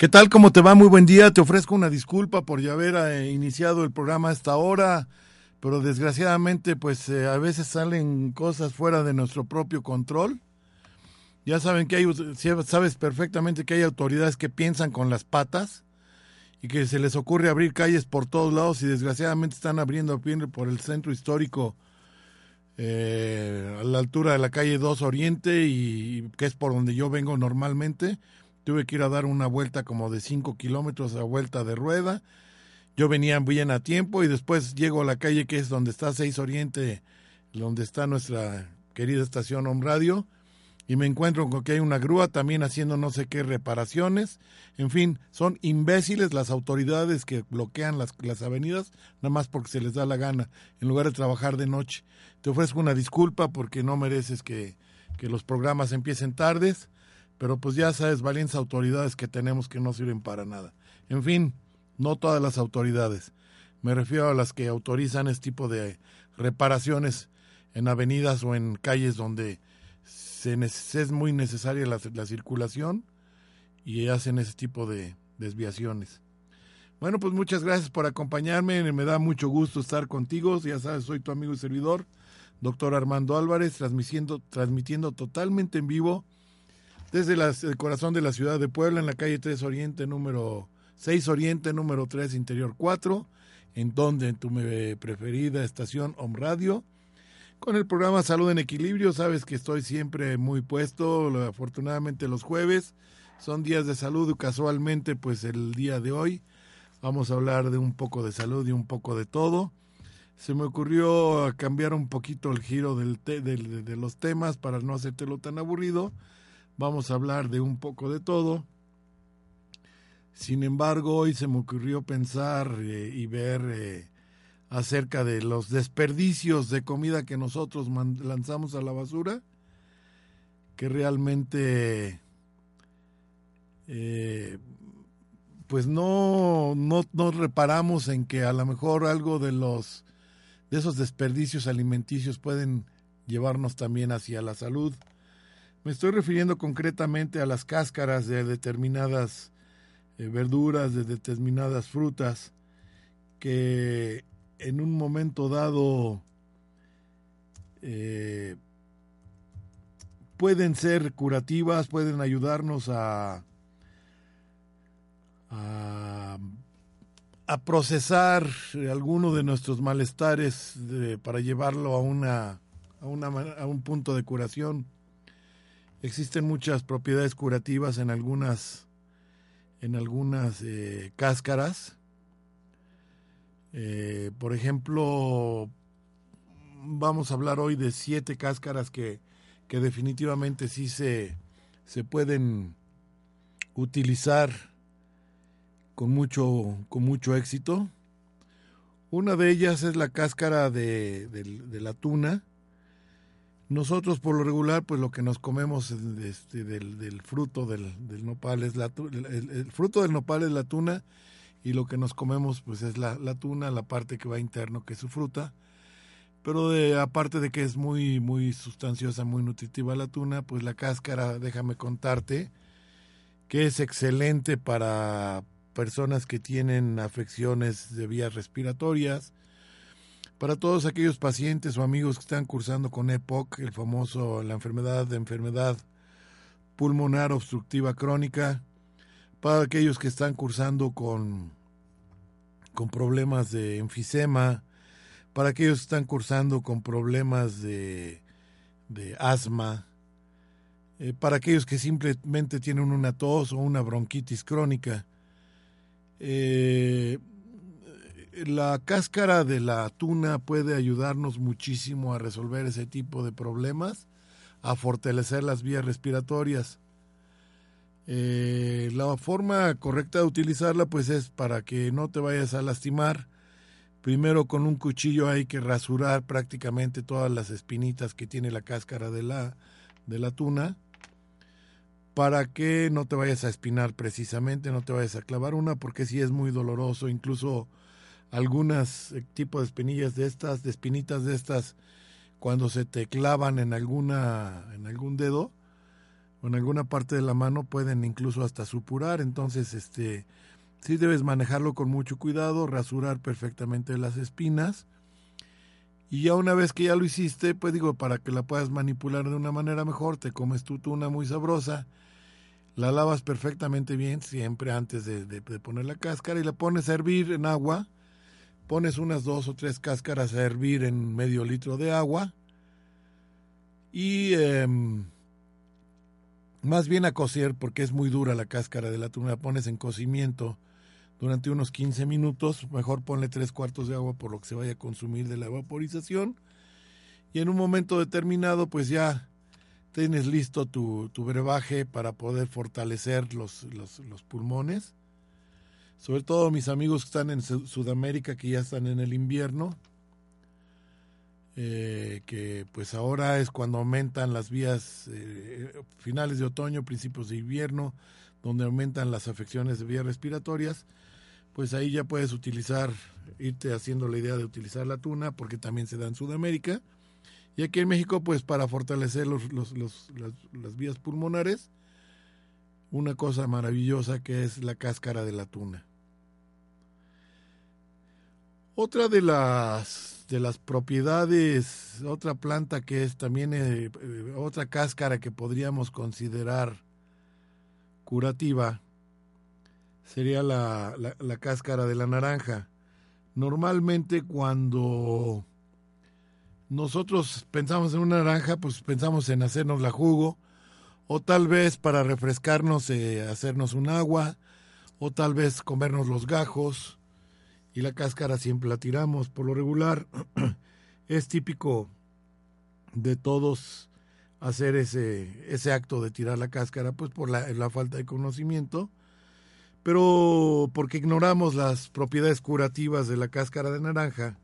¿Qué tal? ¿Cómo te va? Muy buen día. Te ofrezco una disculpa por ya haber eh, iniciado el programa a esta hora, pero desgraciadamente pues eh, a veces salen cosas fuera de nuestro propio control. Ya saben que hay, sabes perfectamente que hay autoridades que piensan con las patas y que se les ocurre abrir calles por todos lados y desgraciadamente están abriendo por el centro histórico eh, a la altura de la calle 2 Oriente y que es por donde yo vengo normalmente Tuve que ir a dar una vuelta como de 5 kilómetros a vuelta de rueda. Yo venía bien a tiempo y después llego a la calle que es donde está 6 Oriente, donde está nuestra querida estación Home Radio, y me encuentro con que hay una grúa también haciendo no sé qué reparaciones. En fin, son imbéciles las autoridades que bloquean las, las avenidas nada más porque se les da la gana, en lugar de trabajar de noche. Te ofrezco una disculpa porque no mereces que, que los programas empiecen tardes pero pues ya sabes, valientes autoridades que tenemos que no sirven para nada. En fin, no todas las autoridades. Me refiero a las que autorizan este tipo de reparaciones en avenidas o en calles donde se es muy necesaria la, la circulación y hacen ese tipo de desviaciones. Bueno, pues muchas gracias por acompañarme. Me da mucho gusto estar contigo. Ya sabes, soy tu amigo y servidor, doctor Armando Álvarez, transmitiendo, transmitiendo totalmente en vivo desde el corazón de la ciudad de Puebla, en la calle 3 Oriente, número 6 Oriente, número 3 Interior 4, en donde en tu preferida estación Home Radio. Con el programa Salud en Equilibrio, sabes que estoy siempre muy puesto, afortunadamente los jueves son días de salud, casualmente pues el día de hoy vamos a hablar de un poco de salud y un poco de todo. Se me ocurrió cambiar un poquito el giro del de los temas para no hacértelo tan aburrido Vamos a hablar de un poco de todo. Sin embargo, hoy se me ocurrió pensar eh, y ver eh, acerca de los desperdicios de comida que nosotros lanzamos a la basura, que realmente eh, pues no, no, no reparamos en que a lo mejor algo de los de esos desperdicios alimenticios pueden llevarnos también hacia la salud me estoy refiriendo concretamente a las cáscaras de determinadas eh, verduras, de determinadas frutas, que en un momento dado eh, pueden ser curativas, pueden ayudarnos a, a, procesar alguno de nuestros malestares para llevarlo a, una, a, una, a un punto de curación. Existen muchas propiedades curativas en algunas, en algunas eh, cáscaras. Eh, por ejemplo, vamos a hablar hoy de siete cáscaras que, que definitivamente sí se, se pueden utilizar con mucho, con mucho éxito. Una de ellas es la cáscara de, de la tuna, nosotros por lo regular, pues lo que nos comemos este, del, fruto del, nopal es la el, fruto del nopal es la tuna y lo que nos comemos pues es la, tuna, la parte que va interno que es su fruta. Pero de, aparte de que es muy muy sustanciosa, muy nutritiva la tuna, pues la cáscara, déjame contarte, que es excelente para personas que tienen afecciones de vías respiratorias, para todos aquellos pacientes o amigos que están cursando con EPOC, el famoso, la enfermedad de enfermedad pulmonar obstructiva crónica, para aquellos que están cursando con, con problemas de enfisema, para aquellos que están cursando con problemas de, de asma, eh, para aquellos que simplemente tienen una tos o una bronquitis crónica. Eh, la cáscara de la tuna puede ayudarnos muchísimo a resolver ese tipo de problemas, a fortalecer las vías respiratorias. Eh, la forma correcta de utilizarla pues es para que no te vayas a lastimar, Primero con un cuchillo hay que rasurar prácticamente todas las espinitas que tiene la cáscara de la, de la tuna para que no te vayas a espinar precisamente, no te vayas a clavar una porque si es muy doloroso, incluso algunas eh, tipos de espinillas de estas, de espinitas de estas, cuando se te clavan en alguna, en algún dedo o en alguna parte de la mano pueden incluso hasta supurar, entonces este sí debes manejarlo con mucho cuidado, rasurar perfectamente las espinas. Y ya una vez que ya lo hiciste, pues digo, para que la puedas manipular de una manera mejor, te comes tu tuna muy sabrosa, la lavas perfectamente bien, siempre antes de, de, poner la cáscara, y la pones a hervir en agua, pones unas dos o tres cáscaras a hervir en medio litro de agua, y em, más bien a cocer, porque es muy dura la cáscara de la tuna, la pones en cocimiento, durante unos 15 minutos. Mejor ponle tres cuartos de agua por lo que se vaya a consumir de la vaporización. Y en un momento determinado, pues ya tienes listo tu, tu brebaje para poder fortalecer los, los, los, pulmones. Sobre todo mis amigos que están en Sudamérica, que ya están en el invierno. Eh, que pues ahora es cuando aumentan las vías eh, finales de otoño, principios de invierno, donde aumentan las afecciones de vías respiratorias pues ahí ya puedes utilizar, irte haciendo la idea de utilizar la tuna, porque también se da en Sudamérica. Y aquí en México, pues para fortalecer los, los, las vías pulmonares, una cosa maravillosa que es la cáscara de la tuna. Otra de las, de las propiedades, otra planta que es también eh, eh, otra cáscara que podríamos considerar curativa, sería la, la, cáscara de la naranja. Normalmente cuando nosotros pensamos en una naranja, pues pensamos en hacernos la jugo, o tal vez para refrescarnos, eh, hacernos un agua, o tal vez comernos los gajos, y la cáscara siempre la tiramos. Por lo regular, es típico de todos hacer ese, ese acto de tirar la cáscara, pues por la, falta de conocimiento pero porque ignoramos las propiedades curativas de la cáscara de naranja,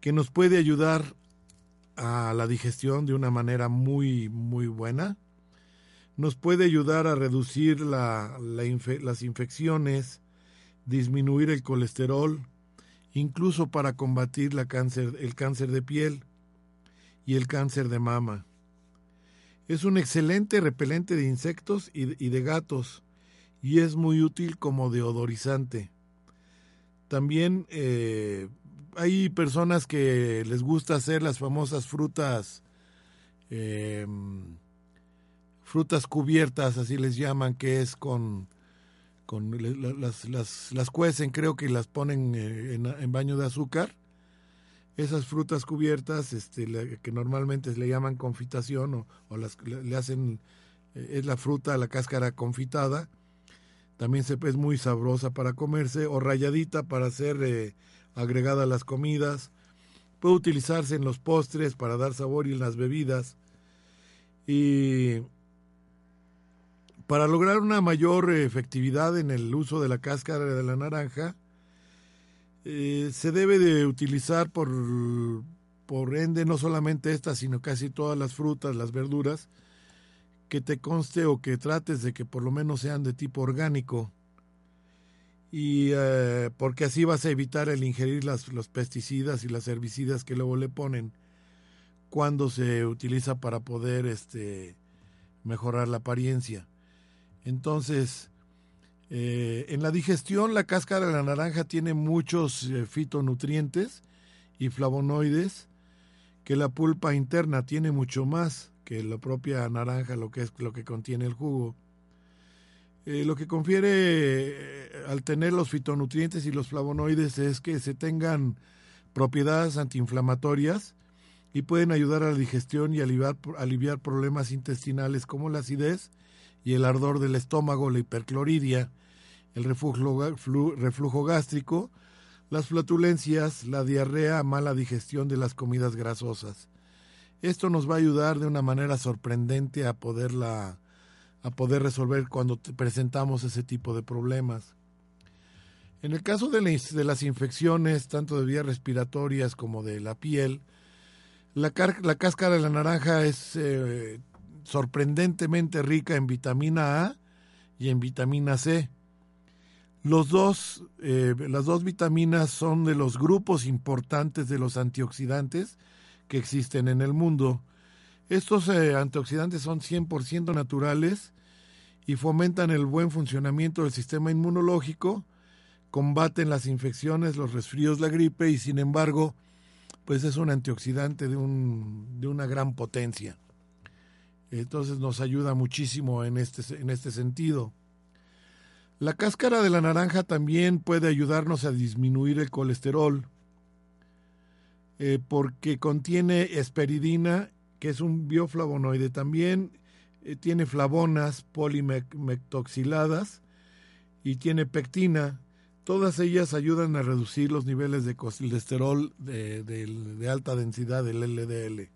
que nos puede ayudar a la digestión de una manera muy, muy buena, nos puede ayudar a reducir la, las infecciones, disminuir el colesterol, incluso para combatir el cáncer de piel y el cáncer de mama. Es un excelente repelente de insectos y de gatos y es muy útil como deodorizante. También eh, hay personas que les gusta hacer las famosas frutas, em, frutas cubiertas, así les llaman, que es con, con las, las, las cuecen, creo que las ponen eh, en, baño de azúcar. Esas frutas cubiertas, este, que normalmente le llaman confitación o, o las, le hacen, eh, es la fruta, la cáscara confitada también se, es muy sabrosa para comerse o rayadita para ser eh, agregada a las comidas. Puede utilizarse en los postres para dar sabor y en las bebidas. Y para lograr una mayor efectividad en el uso de la cáscara de la naranja, eh, se debe de utilizar por, por ende no solamente esta, sino casi todas las frutas, las verduras, que te conste o que trates de que por lo menos sean de tipo orgánico. Y eh, porque así vas a evitar el ingerir las, los pesticidas y las herbicidas que luego le ponen cuando se utiliza para poder este mejorar la apariencia entonces eh, en la digestión la cáscara de la naranja tiene muchos eh, fitonutrientes y flavonoides que la pulpa interna tiene mucho más que la propia naranja, lo que es lo que contiene el jugo. Eh, lo que confiere al tener los fitonutrientes y los flavonoides es que se tengan propiedades antiinflamatorias y pueden ayudar a la digestión y aliviar, aliviar problemas intestinales como la acidez y el ardor del estómago, la hipercloridia, el reflujo, reflujo gástrico, las flatulencias, la diarrea, mala digestión de las comidas grasosas. Esto nos va a ayudar de una manera sorprendente a a poder resolver cuando presentamos ese tipo de problemas. En el caso de, las infecciones, tanto de vías respiratorias como de la piel, la, la cáscara de la naranja es eh, sorprendentemente rica en vitamina A y en vitamina C. Los dos, eh, las dos vitaminas son de los grupos importantes de los antioxidantes que existen en el mundo. Estos eh, antioxidantes son 100% naturales y fomentan el buen funcionamiento del sistema inmunológico, combaten las infecciones, los resfríos, la gripe y sin embargo, pues es un antioxidante de, un, de una gran potencia. Entonces nos ayuda muchísimo en este, en este sentido. La cáscara de la naranja también puede ayudarnos a disminuir el colesterol eh, porque contiene esperidina, que es un bioflavonoide. También eh, tiene flavonas polimectoxiladas y tiene pectina. Todas ellas ayudan a reducir los niveles de colesterol de, de alta densidad, del LDL.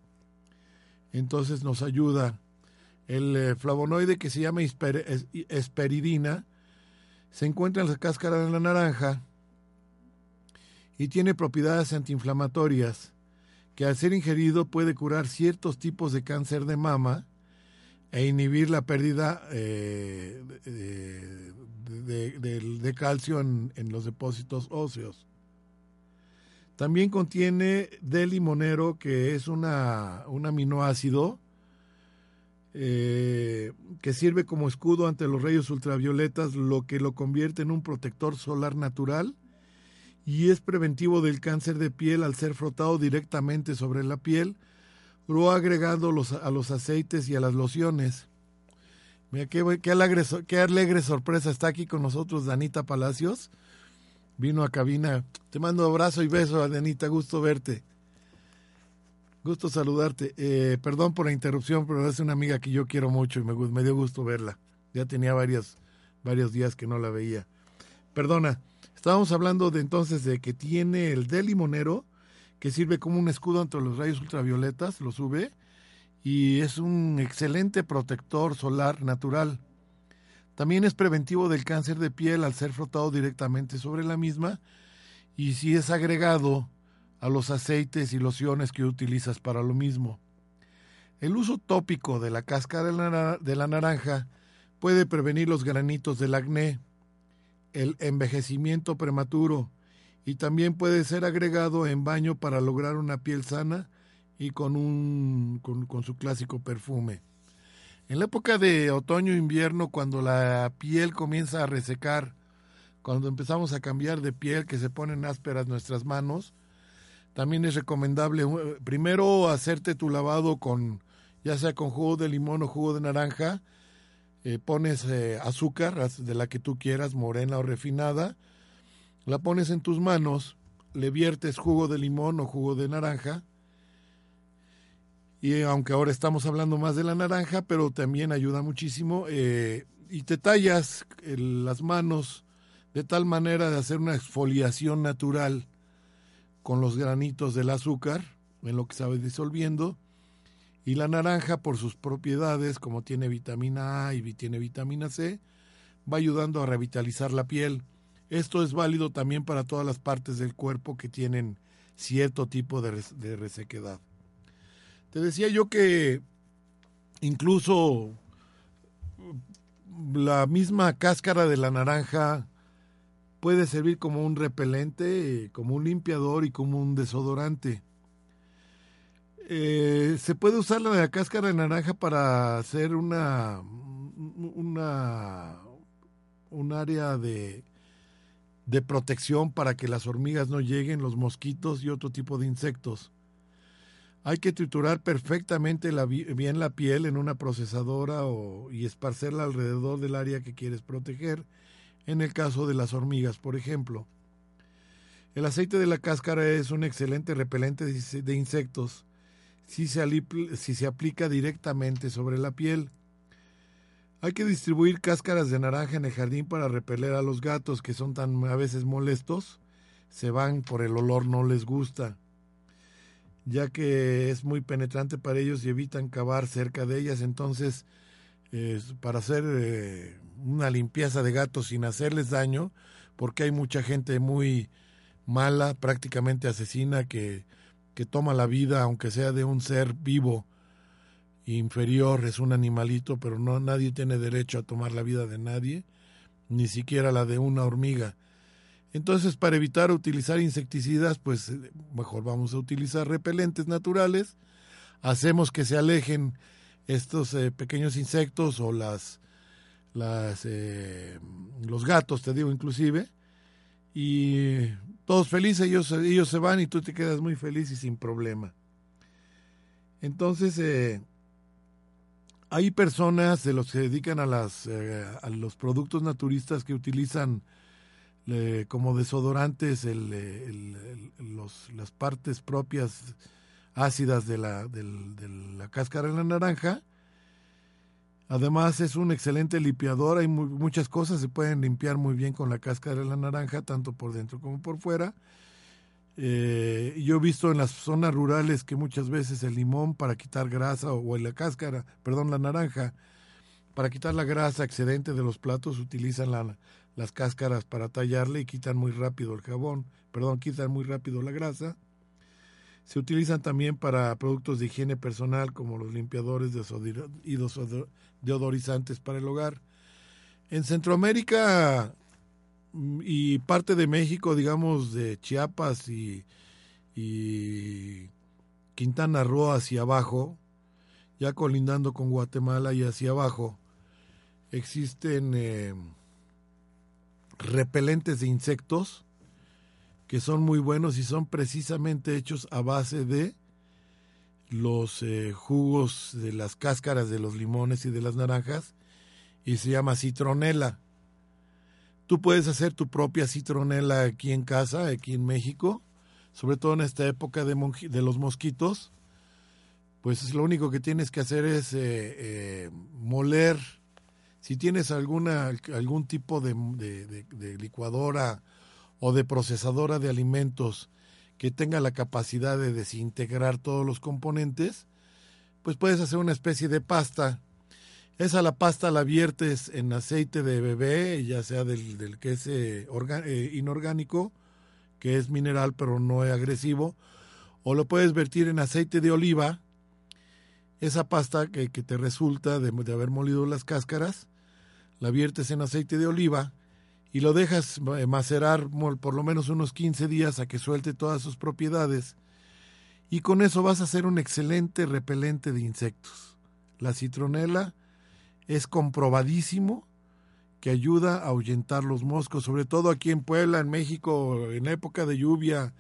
Entonces nos ayuda. El eh, flavonoide que se llama esperidina se encuentra en la cáscara de la naranja y tiene propiedades antiinflamatorias que al ser ingerido puede curar ciertos tipos de cáncer de mama e inhibir la pérdida eh, de, calcio en, los depósitos óseos. También contiene D-limonero, que es una, un aminoácido eh, que sirve como escudo ante los rayos ultravioletas, lo que lo convierte en un protector solar natural y es preventivo del cáncer de piel al ser frotado directamente sobre la piel o agregado los, a los aceites y a las lociones. Mira, qué, qué, alegre, qué alegre sorpresa está aquí con nosotros Danita Palacios. Vino a cabina. Te mando abrazo y beso, Danita, gusto verte. Gusto saludarte. Eh, perdón por la interrupción, pero es una amiga que yo quiero mucho y me, me dio gusto verla. Ya tenía varios, varios días que no la veía. Perdona, estábamos hablando de entonces de que tiene el de limonero, que sirve como un escudo ante los rayos ultravioletas, lo sube, y es un excelente protector solar natural. También es preventivo del cáncer de piel al ser frotado directamente sobre la misma, y si es agregado a los aceites y lociones que utilizas para lo mismo. El uso tópico de la cáscara de la naranja puede prevenir los granitos del acné, el envejecimiento prematuro y también puede ser agregado en baño para lograr una piel sana y con, un, con, con su clásico perfume. En la época de otoño-invierno, cuando la piel comienza a resecar, cuando empezamos a cambiar de piel, que se ponen ásperas nuestras manos, también es recomendable uh, primero hacerte tu lavado con, ya sea con jugo de limón o jugo de naranja. Eh, pones eh, azúcar de la que tú quieras, morena o refinada. La pones en tus manos, le viertes jugo de limón o jugo de naranja. Y aunque ahora estamos hablando más de la naranja, pero también ayuda muchísimo. Eh, y te tallas las manos de tal manera de hacer una exfoliación natural con los granitos del azúcar, en lo que se va disolviendo, y la naranja por sus propiedades, como tiene vitamina A y tiene vitamina C, va ayudando a revitalizar la piel. Esto es válido también para todas las partes del cuerpo que tienen cierto tipo de, de resequedad. Te decía yo que incluso la misma cáscara de la naranja puede servir como un repelente, como un limpiador y como un desodorante. Eh, se puede usar la cáscara de naranja para hacer una, una un área de, de protección para que las hormigas no lleguen, los mosquitos y otro tipo de insectos. Hay que triturar perfectamente bien la piel en una procesadora o, y esparcerla alrededor del área que quieres proteger en el caso de las hormigas, por ejemplo. El aceite de la cáscara es un excelente repelente de insectos si se, aplica directamente sobre la piel. Hay que distribuir cáscaras de naranja en el jardín para repeler a los gatos que son tan a veces molestos. Se van por el olor, no les gusta, ya que es muy penetrante para ellos y evitan cavar cerca de ellas. Entonces, para hacer eh, una limpieza de gatos sin hacerles daño, porque hay mucha gente muy mala, prácticamente asesina, que, que toma la vida, aunque sea de un ser vivo inferior, es un animalito, pero no nadie tiene derecho a tomar la vida de nadie, ni siquiera la de una hormiga. Entonces, para evitar utilizar insecticidas, pues mejor vamos a utilizar repelentes naturales. Hacemos que se alejen estos eh, pequeños insectos o las, las eh, los gatos, te digo inclusive, y todos felices, ellos, ellos se van y tú te quedas muy feliz y sin problema. Entonces, eh, hay personas de los que se dedican a, las, a los productos naturistas que utilizan como desodorantes el, los, las partes propias ácidas de la, de la cáscara de la naranja. Además es un excelente limpiador, hay muchas cosas se pueden limpiar muy bien con la cáscara de la naranja, tanto por dentro como por fuera. Eh, yo he visto en las zonas rurales que muchas veces el limón para quitar grasa o, la cáscara, perdón, la naranja, para quitar la grasa excedente de los platos utilizan las cáscaras para tallarle y quitan muy rápido el jabón, perdón, quitan muy rápido la grasa. Se utilizan también para productos de higiene personal como los limpiadores y deodorizantes para el hogar. En Centroamérica y parte de México, digamos, de Chiapas y, Quintana Roo hacia abajo, ya colindando con Guatemala y hacia abajo, existen eh, repelentes de insectos que son muy buenos y son precisamente hechos a base de los eh, jugos de las cáscaras de los limones y de las naranjas y se llama citronela Tú puedes hacer tu propia citronela aquí en casa, aquí en México, sobre todo en esta época de, los mosquitos. Pues lo único que tienes que hacer es eh, eh, moler. Si tienes alguna, algún tipo de, de licuadora o de procesadora de alimentos que tenga la capacidad de desintegrar todos los componentes, pues puedes hacer una especie de pasta. Esa la pasta la viertes en aceite de bebé, ya sea del, del que es eh, eh, inorgánico, que es mineral pero no es agresivo, o lo puedes vertir en aceite de oliva, esa pasta que, te resulta de, haber molido las cáscaras, la viertes en aceite de oliva y lo dejas eh, macerar por lo menos unos 15 días a que suelte todas sus propiedades. Y con eso vas a hacer un excelente repelente de insectos. La citronela es comprobadísimo que ayuda a ahuyentar los moscos, sobre todo aquí en Puebla, en México, en época de lluvia,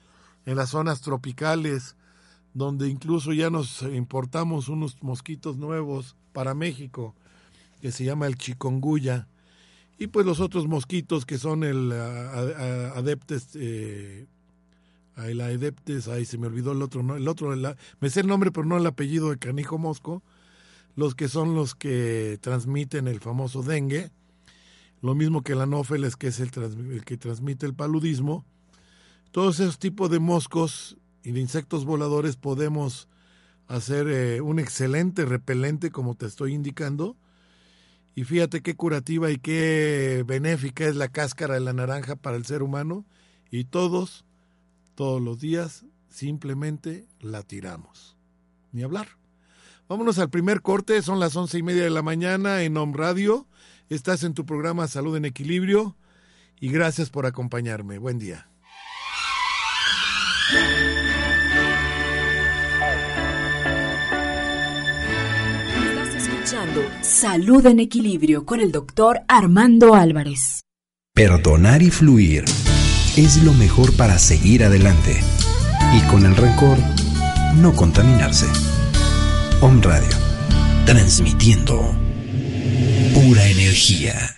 en las zonas tropicales, donde incluso ya nos importamos unos mosquitos nuevos para México, que se llama el chikungunya, y pues los otros mosquitos que son el adeptes, eh, el adeptes, ahí se me olvidó el otro, ¿no? el otro, me sé el nombre pero no el apellido de canijo mosco, los que son los que transmiten el famoso dengue, lo mismo que el anófeles, que es el, que transmite el paludismo. Todos esos tipos de moscos y de insectos voladores podemos hacer eh, un excelente repelente, como te estoy indicando. Y fíjate qué curativa y qué benéfica es la cáscara de la naranja para el ser humano. Y todos, todos los días, simplemente la tiramos. Ni hablar. Vámonos al primer corte, son las once y media de la mañana en Home Radio. Estás en tu programa Salud en Equilibrio y gracias por acompañarme. Buen día. Salud en Equilibrio con el doctor Armando Álvarez. Perdonar y fluir es lo mejor para seguir adelante y con el rencor no contaminarse. Om Radio, transmitiendo pura energía.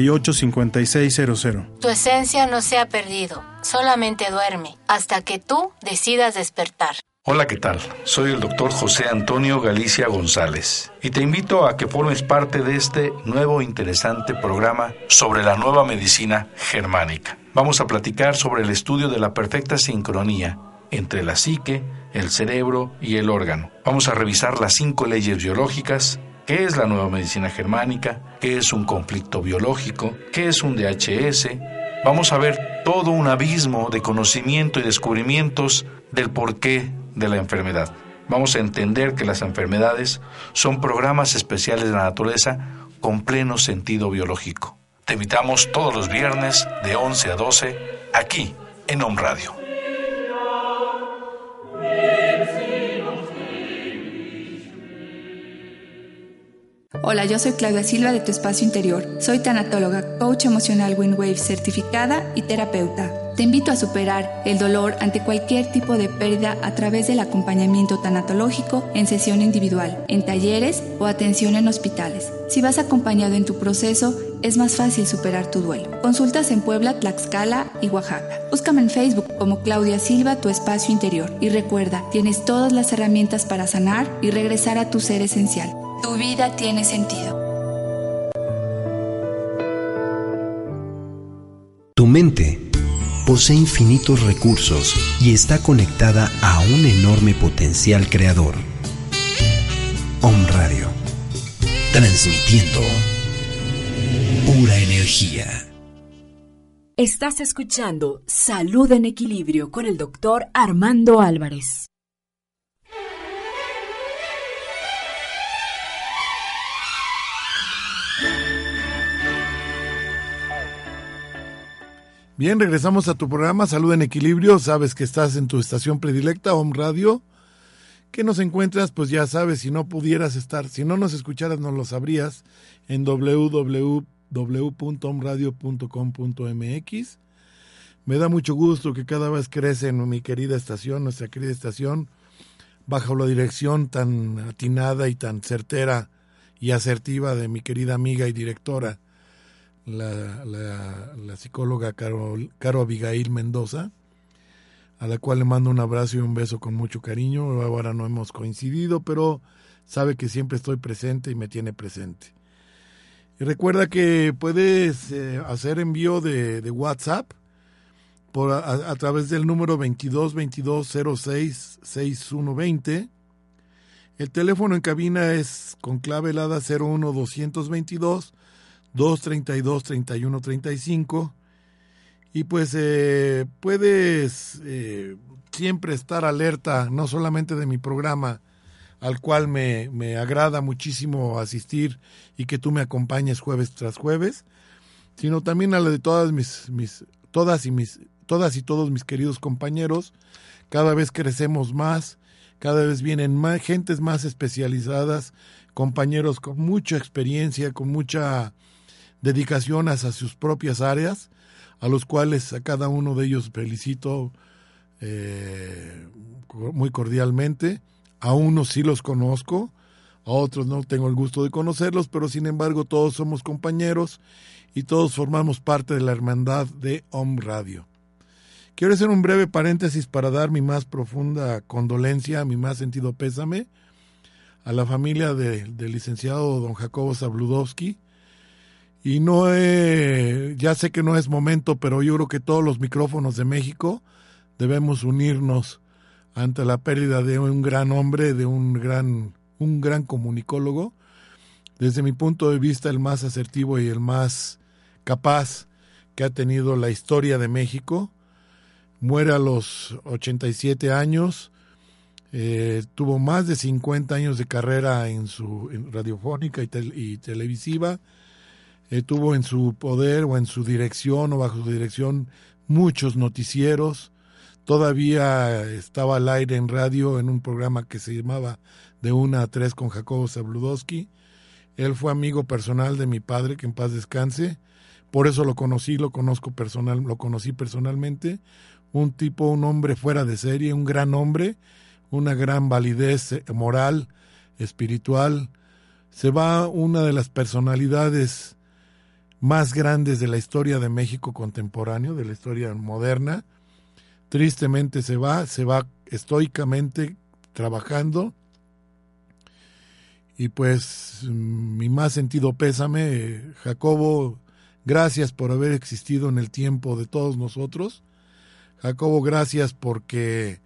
668-5600. Tu esencia no se ha perdido, solamente duerme, hasta que tú decidas despertar. Hola, ¿qué tal? Soy el doctor José Antonio Galicia González y te invito a que formes parte de este nuevo interesante programa sobre la nueva medicina germánica. Vamos a platicar sobre el estudio de la perfecta sincronía entre la psique, el cerebro y el órgano. Vamos a revisar las cinco leyes biológicas, qué es la nueva medicina germánica, qué es un conflicto biológico, qué es un DHS. Vamos a ver todo un abismo de conocimiento y descubrimientos del porqué de la enfermedad. Vamos a entender que las enfermedades son programas especiales de la naturaleza con pleno sentido biológico. Te invitamos todos los viernes de 11 a 12 aquí en Home Radio. Hola, yo soy Claudia Silva de Tu Espacio Interior. Soy tanatóloga, coach emocional WinWave certificada y terapeuta. Te invito a superar el dolor ante cualquier tipo de pérdida a través del acompañamiento tanatológico en sesión individual, en talleres o atención en hospitales. Si vas acompañado en tu proceso, es más fácil superar tu duelo. Consultas en Puebla, Tlaxcala y Oaxaca. Búscame en Facebook como Claudia Silva, tu espacio interior. Y recuerda, tienes todas las herramientas para sanar y regresar a tu ser esencial. Tu vida tiene sentido. Tu mente posee infinitos recursos y está conectada a un enorme potencial creador. Om Radio, transmitiendo pura energía. Estás escuchando Salud en Equilibrio con el doctor Armando Álvarez. Bien, regresamos a tu programa Salud en Equilibrio. Sabes que estás en tu estación predilecta, Home Radio. ¿Qué nos encuentras? Pues ya sabes, si no pudieras estar, si no nos escucharas, no lo sabrías en www.omradio.com.mx. Me da mucho gusto que cada vez crece en mi querida estación, nuestra querida estación, bajo la dirección tan atinada y tan certera y asertiva de mi querida amiga y directora, la, la, psicóloga Caro, Abigail Mendoza, a la cual le mando un abrazo y un beso con mucho cariño. Ahora no hemos coincidido, pero sabe que siempre estoy presente y me tiene presente. Y recuerda que puedes eh, hacer envío de, de WhatsApp por, a, a, través del número 22 22 06 6120. El teléfono en cabina es con clave helada 01 222 232 31 35 y pues eh, puedes eh, siempre estar alerta no solamente de mi programa al cual me, me, agrada muchísimo asistir y que tú me acompañes jueves tras jueves sino también a la de todas mis, mis todas y mis todas y todos mis queridos compañeros. Cada vez crecemos más cada vez vienen más gentes más especializadas compañeros con mucha experiencia con mucha dedicación hacia sus propias áreas, a los cuales a cada uno de ellos felicito eh, muy cordialmente. A unos sí los conozco, a otros no tengo el gusto de conocerlos, pero sin embargo todos somos compañeros y todos formamos parte de la hermandad de Home Radio. Quiero hacer un breve paréntesis para dar mi más profunda condolencia, mi más sentido pésame a la familia de, del licenciado don Jacobo Zabludowski, y no he, ya sé que no es momento, pero yo creo que todos los micrófonos de México debemos unirnos ante la pérdida de un gran hombre, de un gran, un gran comunicólogo, desde mi punto de vista el más asertivo y el más capaz que ha tenido la historia de México. Muere a los 87 años, eh, tuvo más de 50 años de carrera en su radiofónica y televisiva, tuvo en su poder o en su dirección o bajo su dirección muchos noticieros. Todavía estaba al aire en radio en un programa que se llamaba De una a tres con Jacobo Zabludowski. Él fue amigo personal de mi padre, que en paz descanse. Por eso lo conocí, lo conozco personal, lo conocí personalmente. Un tipo, un hombre fuera de serie, un gran hombre, una gran validez eh, moral, espiritual. Se va una de las personalidades más grandes de la historia de México contemporáneo, de la historia moderna. Tristemente se va, se va estoicamente trabajando. Y pues mi más sentido pésame, Jacobo, gracias por haber existido en el tiempo de todos nosotros. Jacobo, gracias porque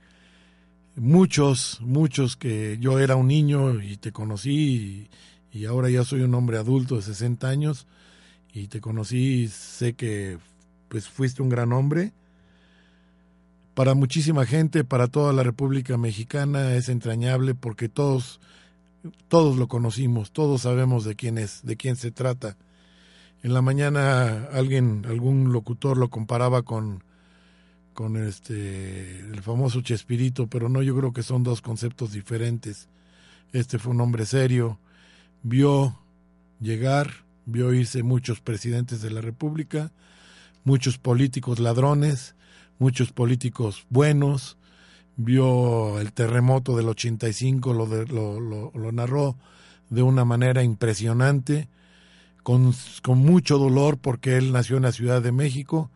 muchos, muchos que yo era un niño y te conocí y, y ahora ya soy un hombre adulto de 60 años, y te conocí y sé que pues fuiste un gran hombre. Para muchísima gente, para toda la República Mexicana es entrañable porque todos todos lo conocimos, todos sabemos de quién es, de quién se trata. En la mañana alguien, algún locutor lo comparaba con con este el famoso Chespirito, pero no, yo creo que son dos conceptos diferentes. Este fue un hombre serio, vio llegar vio irse muchos presidentes de la República, muchos políticos ladrones, muchos políticos buenos, vio el terremoto del 85, lo, lo, narró de una manera impresionante, con, con, mucho dolor porque él nació en la Ciudad de México.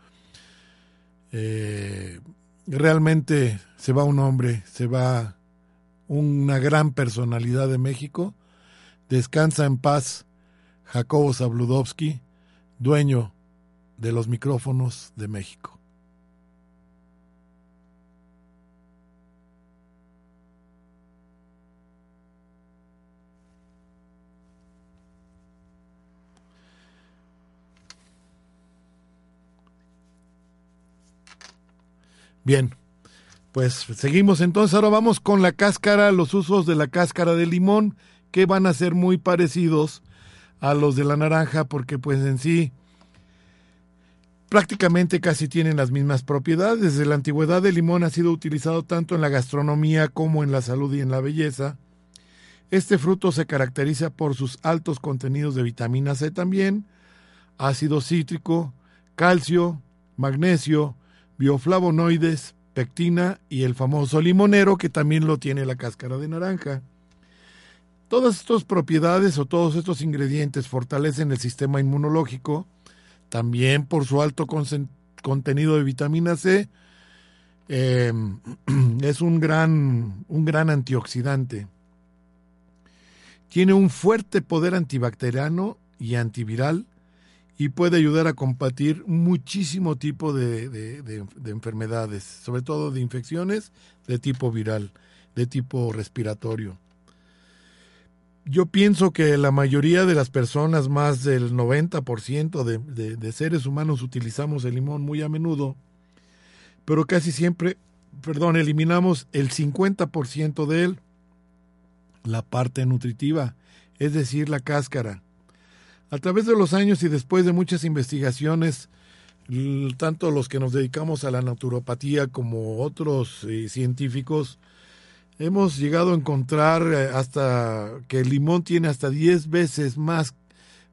Eh, realmente se va un hombre, se va una gran personalidad de México, descansa en paz Jacobo Zabludovsky, dueño de los micrófonos de México. Bien, pues seguimos entonces. Ahora vamos con la cáscara, los usos de la cáscara de limón, que van a ser muy parecidos a los de la naranja porque pues en sí prácticamente casi tienen las mismas propiedades. Desde la antigüedad el limón ha sido utilizado tanto en la gastronomía como en la salud y en la belleza. Este fruto se caracteriza por sus altos contenidos de vitamina C también, ácido cítrico, calcio, magnesio, bioflavonoides, pectina y el famoso limonero que también lo tiene la cáscara de naranja. Todas estas propiedades o todos estos ingredientes fortalecen el sistema inmunológico, también por su alto contenido de vitamina C. Eh, es un gran, un gran antioxidante. Tiene un fuerte poder antibacteriano y antiviral y puede ayudar a combatir muchísimo tipo de, de enfermedades, sobre todo de infecciones de tipo viral, de tipo respiratorio yo pienso que la mayoría de las personas, más del 90% de, de, de seres humanos utilizamos el limón muy a menudo, pero casi siempre, perdón, eliminamos el 50% de él, la parte nutritiva, es decir, la cáscara. A través de los años y después de muchas investigaciones, tanto los que nos dedicamos a la naturopatía como otros eh, científicos, hemos llegado a encontrar eh, hasta que el limón tiene hasta 10 veces más,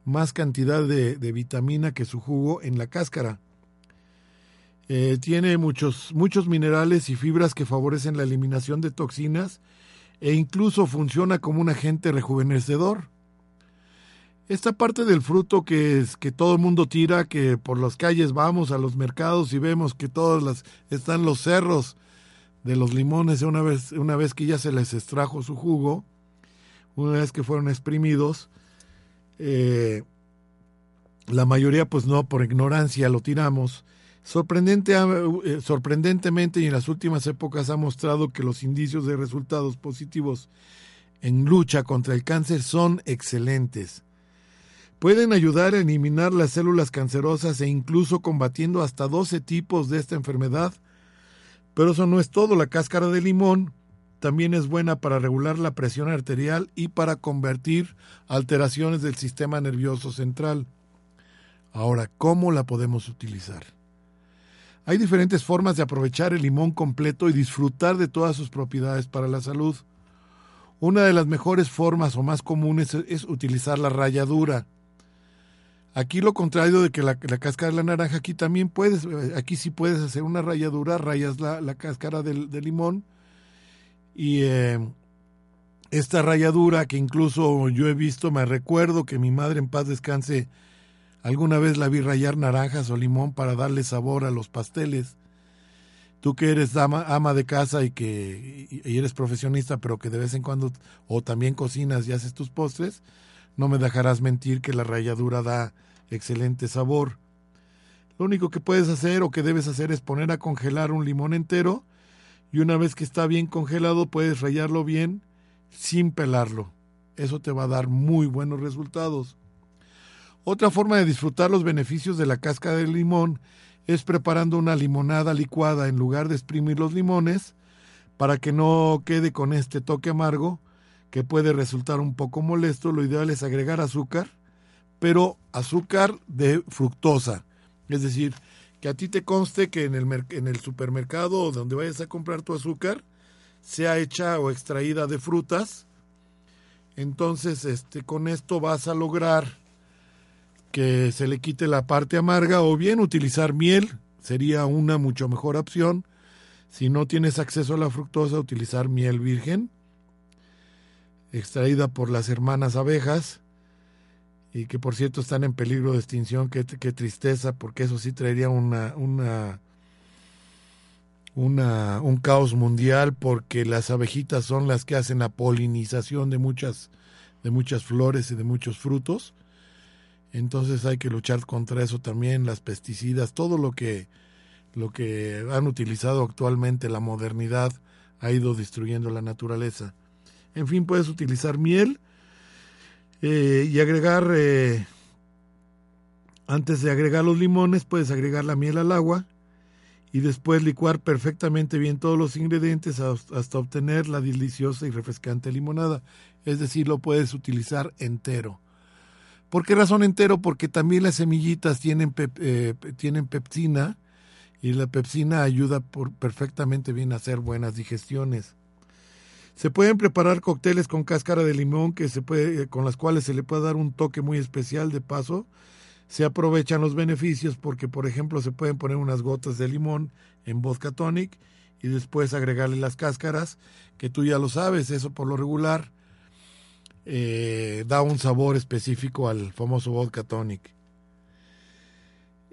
más cantidad de, vitamina que su jugo en la cáscara. Eh, tiene muchos, muchos minerales y fibras que favorecen la eliminación de toxinas e incluso funciona como un agente rejuvenecedor. Esta parte del fruto que, es, que todo el mundo tira, que por las calles vamos a los mercados y vemos que todas las están los cerros de los limones una vez, una vez que ya se les extrajo su jugo, una vez que fueron exprimidos, eh, la mayoría pues no, por ignorancia lo tiramos. Sorprendente, eh, sorprendentemente y en las últimas épocas ha mostrado que los indicios de resultados positivos en lucha contra el cáncer son excelentes. Pueden ayudar a eliminar las células cancerosas e incluso combatiendo hasta 12 tipos de esta enfermedad pero eso no es todo. La cáscara de limón también es buena para regular la presión arterial y para convertir alteraciones del sistema nervioso central. Ahora, ¿cómo la podemos utilizar? Hay diferentes formas de aprovechar el limón completo y disfrutar de todas sus propiedades para la salud. Una de las mejores formas o más comunes es utilizar la ralladura. Aquí lo contrario de que la, la, cáscara de la naranja, aquí también puedes, aquí sí puedes hacer una ralladura, rayas la, la cáscara del, limón y eh, esta ralladura que incluso yo he visto, me recuerdo que mi madre en paz descanse Alguna vez la vi rayar naranjas o limón para darle sabor a los pasteles. Tú que eres ama, ama de casa y que y eres profesionista, pero que de vez en cuando o también cocinas y haces tus postres, no me dejarás mentir que la ralladura da excelente sabor. Lo único que puedes hacer o que debes hacer es poner a congelar un limón entero y una vez que está bien congelado puedes rallarlo bien sin pelarlo. Eso te va a dar muy buenos resultados. Otra forma de disfrutar los beneficios de la cáscara del limón es preparando una limonada licuada en lugar de exprimir los limones para que no quede con este toque amargo que puede resultar un poco molesto. Lo ideal es agregar azúcar, pero azúcar de fructosa. Es decir, que a ti te conste que en el, en el supermercado donde vayas a comprar tu azúcar sea hecha o extraída de frutas. Entonces, este, con esto vas a lograr que se le quite la parte amarga o bien utilizar miel sería una mucho mejor opción. Si no tienes acceso a la fructosa, utilizar miel virgen extraída por las hermanas abejas y que por cierto están en peligro de extinción. Qué, qué tristeza, porque eso sí traería una, una, una, un caos mundial, porque las abejitas son las que hacen la polinización de muchas, de muchas flores y de muchos frutos. Entonces hay que luchar contra eso también, las pesticidas, todo lo que, lo que han utilizado actualmente la modernidad ha ido destruyendo la naturaleza. En fin, puedes utilizar miel eh, y agregar, eh, antes de agregar los limones, puedes agregar la miel al agua y después licuar perfectamente bien todos los ingredientes hasta obtener la deliciosa y refrescante limonada. Es decir, lo puedes utilizar entero. ¿Por qué razón entero? Porque también las semillitas tienen, eh, tienen pepsina y la pepsina ayuda por, perfectamente bien a hacer buenas digestiones. Se pueden preparar cócteles con cáscara de limón que se puede, eh, con las cuales se le puede dar un toque muy especial de paso. Se aprovechan los beneficios porque, por ejemplo, se pueden poner unas gotas de limón en vodka tonic y después agregarle las cáscaras, que tú ya lo sabes, eso por lo regular eh, da un sabor específico al famoso vodka tonic.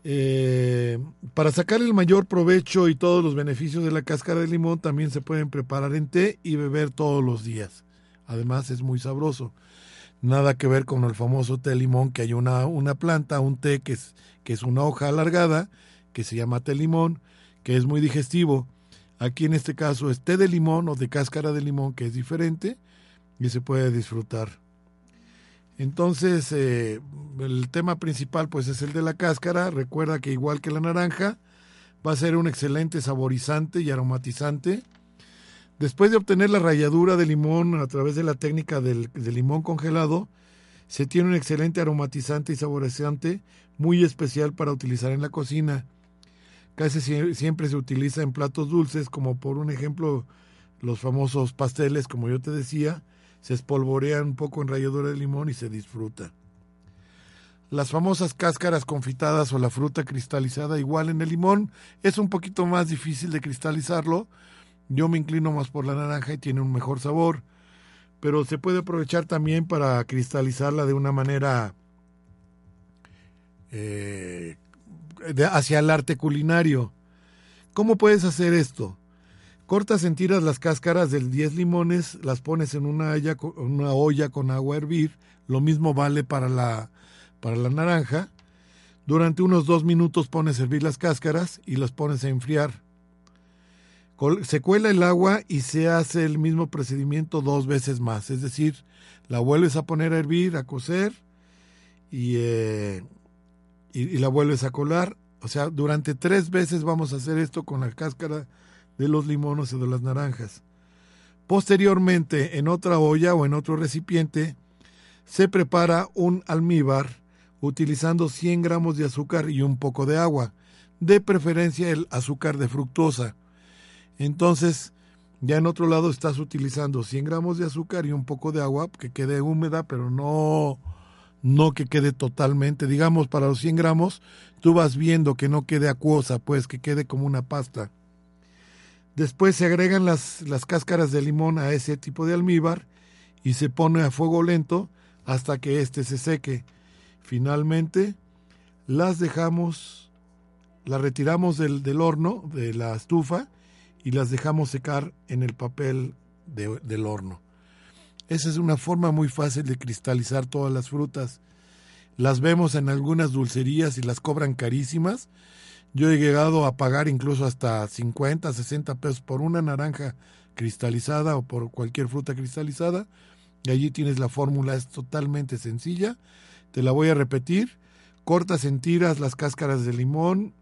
Eh, para sacar el mayor provecho y todos los beneficios de la cáscara de limón también se pueden preparar en té y beber todos los días. Además es muy sabroso. Nada que ver con el famoso té limón que hay una, una planta, un té que es, que es una hoja alargada que se llama té limón, que es muy digestivo. Aquí en este caso es té de limón o de cáscara de limón que es diferente y se puede disfrutar. Entonces, eh, el tema principal pues es el de la cáscara. Recuerda que igual que la naranja, va a ser un excelente saborizante y aromatizante. Después de obtener la ralladura de limón a través de la técnica del, limón congelado, se tiene un excelente aromatizante y saborizante muy especial para utilizar en la cocina. Casi siempre se utiliza en platos dulces, como por un ejemplo los famosos pasteles, como yo te decía, se espolvorea un poco en ralladura de limón y se disfruta. Las famosas cáscaras confitadas o la fruta cristalizada igual en el limón es un poquito más difícil de cristalizarlo. Yo me inclino más por la naranja y tiene un mejor sabor, pero se puede aprovechar también para cristalizarla de una manera eh, hacia el arte culinario. ¿Cómo puedes hacer esto? Cortas en tiras las cáscaras de 10 limones, las pones en una olla, una olla con agua a hervir. Lo mismo vale para la, para la naranja. Durante unos dos minutos pones a hervir las cáscaras y las pones a enfriar. Se cuela el agua y se hace el mismo procedimiento dos veces más. Es decir, la vuelves a poner a hervir, a cocer y, eh, y la vuelves a colar. O sea, durante tres veces vamos a hacer esto con la cáscara de los limones y de las naranjas. Posteriormente, en otra olla o en otro recipiente, se prepara un almíbar utilizando 100 gramos de azúcar y un poco de agua, de preferencia el azúcar de fructosa. Entonces, ya en otro lado estás utilizando 100 gramos de azúcar y un poco de agua que quede húmeda, pero no, no que quede totalmente. Digamos, para los 100 gramos, tú vas viendo que no quede acuosa, pues que quede como una pasta. Después se agregan las, las cáscaras de limón a ese tipo de almíbar y se pone a fuego lento hasta que éste se seque. Finalmente, las dejamos, las retiramos del, del horno, de la estufa, y las dejamos secar en el papel de- del horno. Esa es una forma muy fácil de cristalizar todas las frutas. Las vemos en algunas dulcerías y las cobran carísimas. Yo he llegado a pagar incluso hasta 50, 60 pesos por una naranja cristalizada o por cualquier fruta cristalizada. Y allí tienes la fórmula, es totalmente sencilla. Te la voy a repetir. Cortas en tiras las cáscaras de limón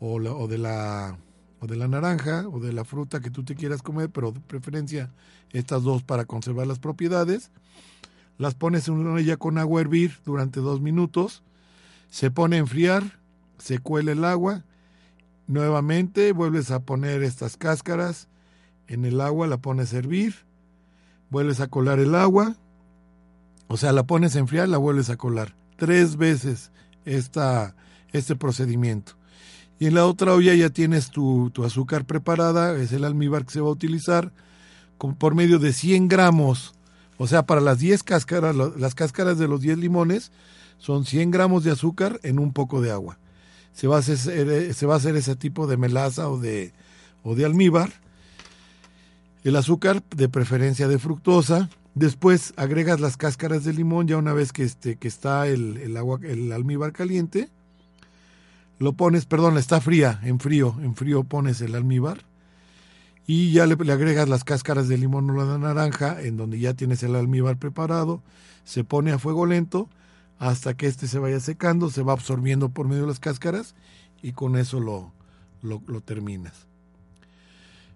o, la- o de la o de la naranja o de la fruta que tú te quieras comer, pero de preferencia estas dos para conservar las propiedades. Las pones en una olla con agua a hervir durante dos minutos. Se pone a enfriar, se cuela el agua. Nuevamente vuelves a poner estas cáscaras en el agua, la pones a hervir. Vuelves a colar el agua. O sea, la pones a enfriar, la vuelves a colar. Tres veces esta, este procedimiento. Y en la otra olla ya tienes tu, tu azúcar preparada, es el almíbar que se va a utilizar, por medio de 100 gramos. O sea, para las 10 cáscaras, las cáscaras de los 10 limones son 100 gramos de azúcar en un poco de agua. Se va a hacer, se va a hacer ese tipo de melaza o de, o de almíbar. El azúcar, de preferencia de fructosa. Después agregas las cáscaras de limón ya una vez que, este, que está el, el agua, el almíbar caliente lo pones, perdón, está fría, en frío, en frío pones el almíbar y ya le, le agregas las cáscaras de limón o la naranja, en donde ya tienes el almíbar preparado, se pone a fuego lento hasta que este se vaya secando, se va absorbiendo por medio de las cáscaras y con eso lo, lo, terminas.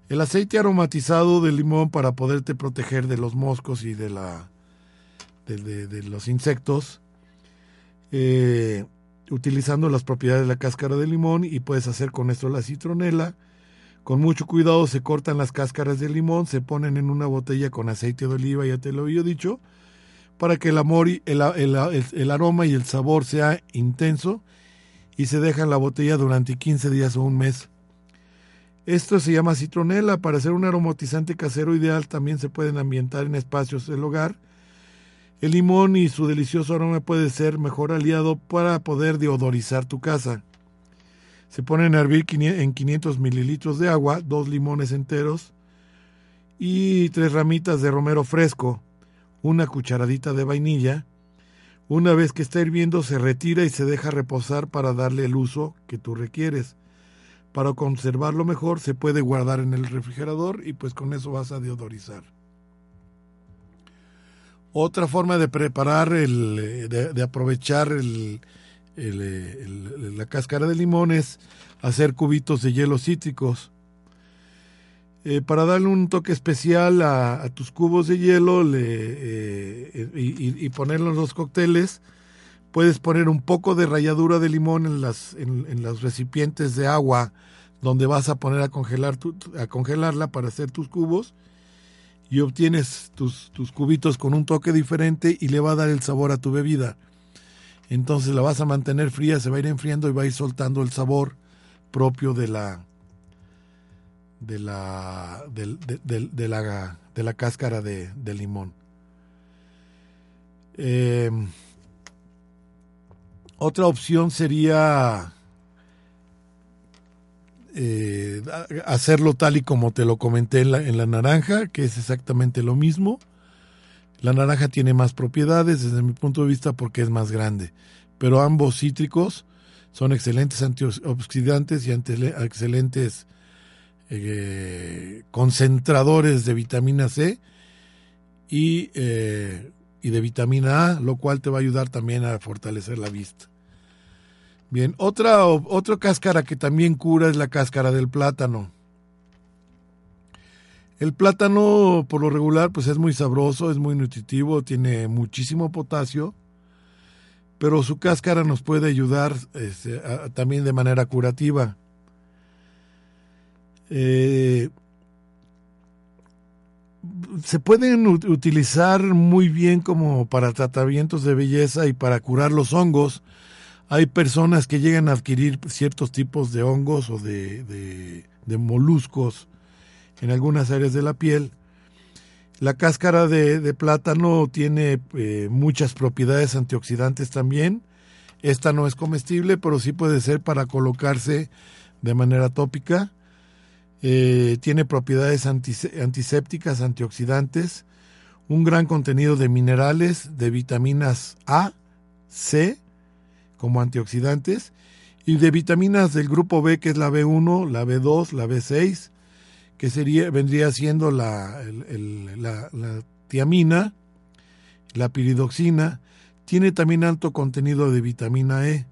El aceite aromatizado de limón para poderte proteger de los moscos y de la de los insectos. eh, utilizando las propiedades de la cáscara de limón y puedes hacer con esto la citronela. Con mucho cuidado se cortan las cáscaras de limón, se ponen en una botella con aceite de oliva, ya te lo había dicho, para que el, el, aroma y el sabor sea intenso y se deja en la botella durante 15 días o un mes. Esto se llama citronela. Para hacer un aromatizante casero ideal también se pueden ambientar en espacios del hogar el limón y su delicioso aroma puede ser mejor aliado para poder deodorizar tu casa. Se ponen a hervir en 500 mililitros de agua, dos limones enteros y tres ramitas de romero fresco, una cucharadita de vainilla. Una vez que está hirviendo se retira y se deja reposar para darle el uso que tú requieres. Para conservarlo mejor se puede guardar en el refrigerador y pues con eso vas a deodorizar. Otra forma de preparar, el, de, aprovechar la cáscara de limón es hacer cubitos de hielo cítricos. Eh, para darle un toque especial a, tus cubos de hielo eh, y, y- ponerlos los cócteles, puedes poner un poco de ralladura de limón en, las, en, los recipientes de agua donde vas a poner a, congelar a congelarla para hacer tus cubos y obtienes tus, tus cubitos con un toque diferente y le va a dar el sabor a tu bebida. Entonces la vas a mantener fría, se va a ir enfriando y va a ir soltando el sabor propio de la de la de, de- de la de la cáscara de, limón. Eh, otra opción sería eh, hacerlo tal y como te lo comenté en la, en la naranja, que es exactamente lo mismo. La naranja tiene más propiedades desde mi punto de vista porque es más grande, pero ambos cítricos son excelentes antioxidantes y excelentes eh, concentradores de vitamina C y, eh, y de vitamina A, lo cual te va a ayudar también a fortalecer la vista. Bien, otra, otra cáscara que también cura es la cáscara del plátano. El plátano, por lo regular, pues es muy sabroso, es muy nutritivo, tiene muchísimo potasio, pero su cáscara nos puede ayudar este, también de manera curativa. Eh, se pueden ut- utilizar muy bien como para tratamientos de belleza y para curar los hongos. Hay personas que llegan a adquirir ciertos tipos de hongos o de, de- moluscos en algunas áreas de la piel. La cáscara de, de plátano tiene eh, muchas propiedades antioxidantes también. Esta no es comestible, pero sí puede ser para colocarse de manera tópica. Eh, tiene propiedades antisépticas, antioxidantes, un gran contenido de minerales, de vitaminas A, C, como antioxidantes, y de vitaminas del grupo B, que es la B1, la B2, la B6, que sería, vendría siendo la, tiamina, la piridoxina, tiene también alto contenido de vitamina E.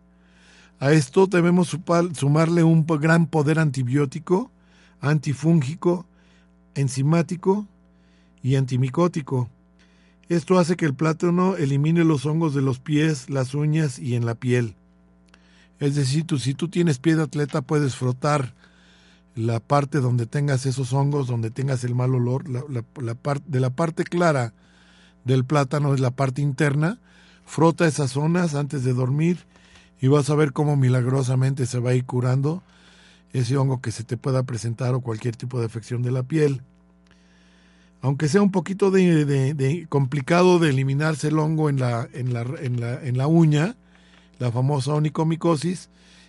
A esto debemos sumarle un gran poder antibiótico, antifúngico, enzimático y antimicótico. Esto hace que el plátano elimine los hongos de los pies, las uñas y en la piel. Es decir, tú, si tú tienes pie de atleta puedes frotar la parte donde tengas esos hongos, donde tengas el mal olor, la, de la parte clara del plátano es la parte interna, frota esas zonas antes de dormir y vas a ver cómo milagrosamente se va a ir curando ese hongo que se te pueda presentar o cualquier tipo de afección de la piel. Aunque sea un poquito de, complicado de eliminarse el hongo en la, en la, en la, en la uña, la famosa onicomicosis,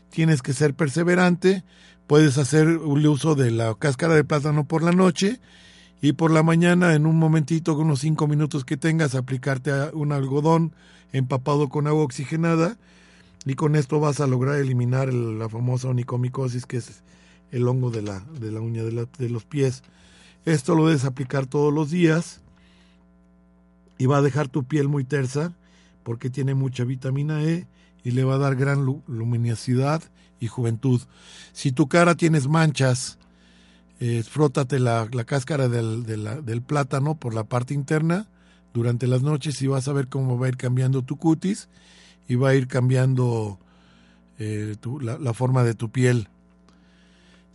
tienes que ser perseverante, puedes hacer el uso de la cáscara de plátano por la noche y por la mañana en un momentito, unos cinco minutos que tengas, aplicarte un algodón empapado con agua oxigenada y con esto vas a lograr eliminar la famosa onicomicosis que es el hongo de la, de la uña de, de los pies. Esto lo debes aplicar todos los días y va a dejar tu piel muy tersa porque tiene mucha vitamina E y le va a dar gran luminosidad y juventud. Si tu cara tienes manchas, eh, frótate la, cáscara del, del, plátano por la parte interna durante las noches y vas a ver cómo va a ir cambiando tu cutis y va a ir cambiando eh, la, forma de tu piel.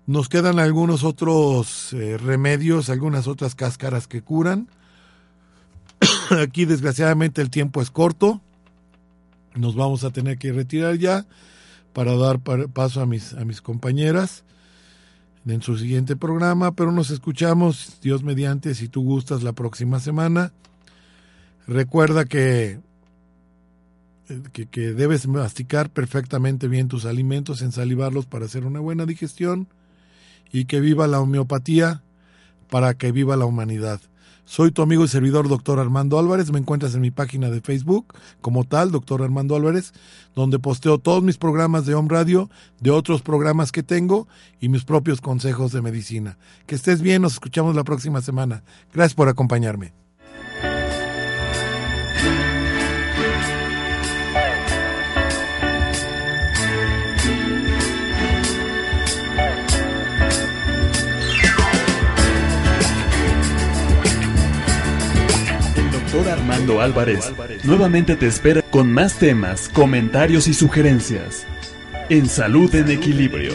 Nos quedan algunos otros eh, remedios, algunas otras cáscaras que curan. Aquí desgraciadamente el tiempo es corto. Nos vamos a tener que retirar ya para dar paso a mis, a mis compañeras en su siguiente programa, pero nos escuchamos, Dios mediante, si tú gustas, la próxima semana. Recuerda que, que, debes masticar perfectamente bien tus alimentos, ensalivarlos para hacer una buena digestión y que viva la homeopatía para que viva la humanidad. Soy tu amigo y servidor, doctor Armando Álvarez. Me encuentras en mi página de Facebook como tal, doctor Armando Álvarez, donde posteo todos mis programas de Home Radio, de otros programas que tengo y mis propios consejos de medicina. Que estés bien, nos escuchamos la próxima semana. Gracias por acompañarme. Álvarez nuevamente te espera con más temas, comentarios y sugerencias en Salud en Equilibrio.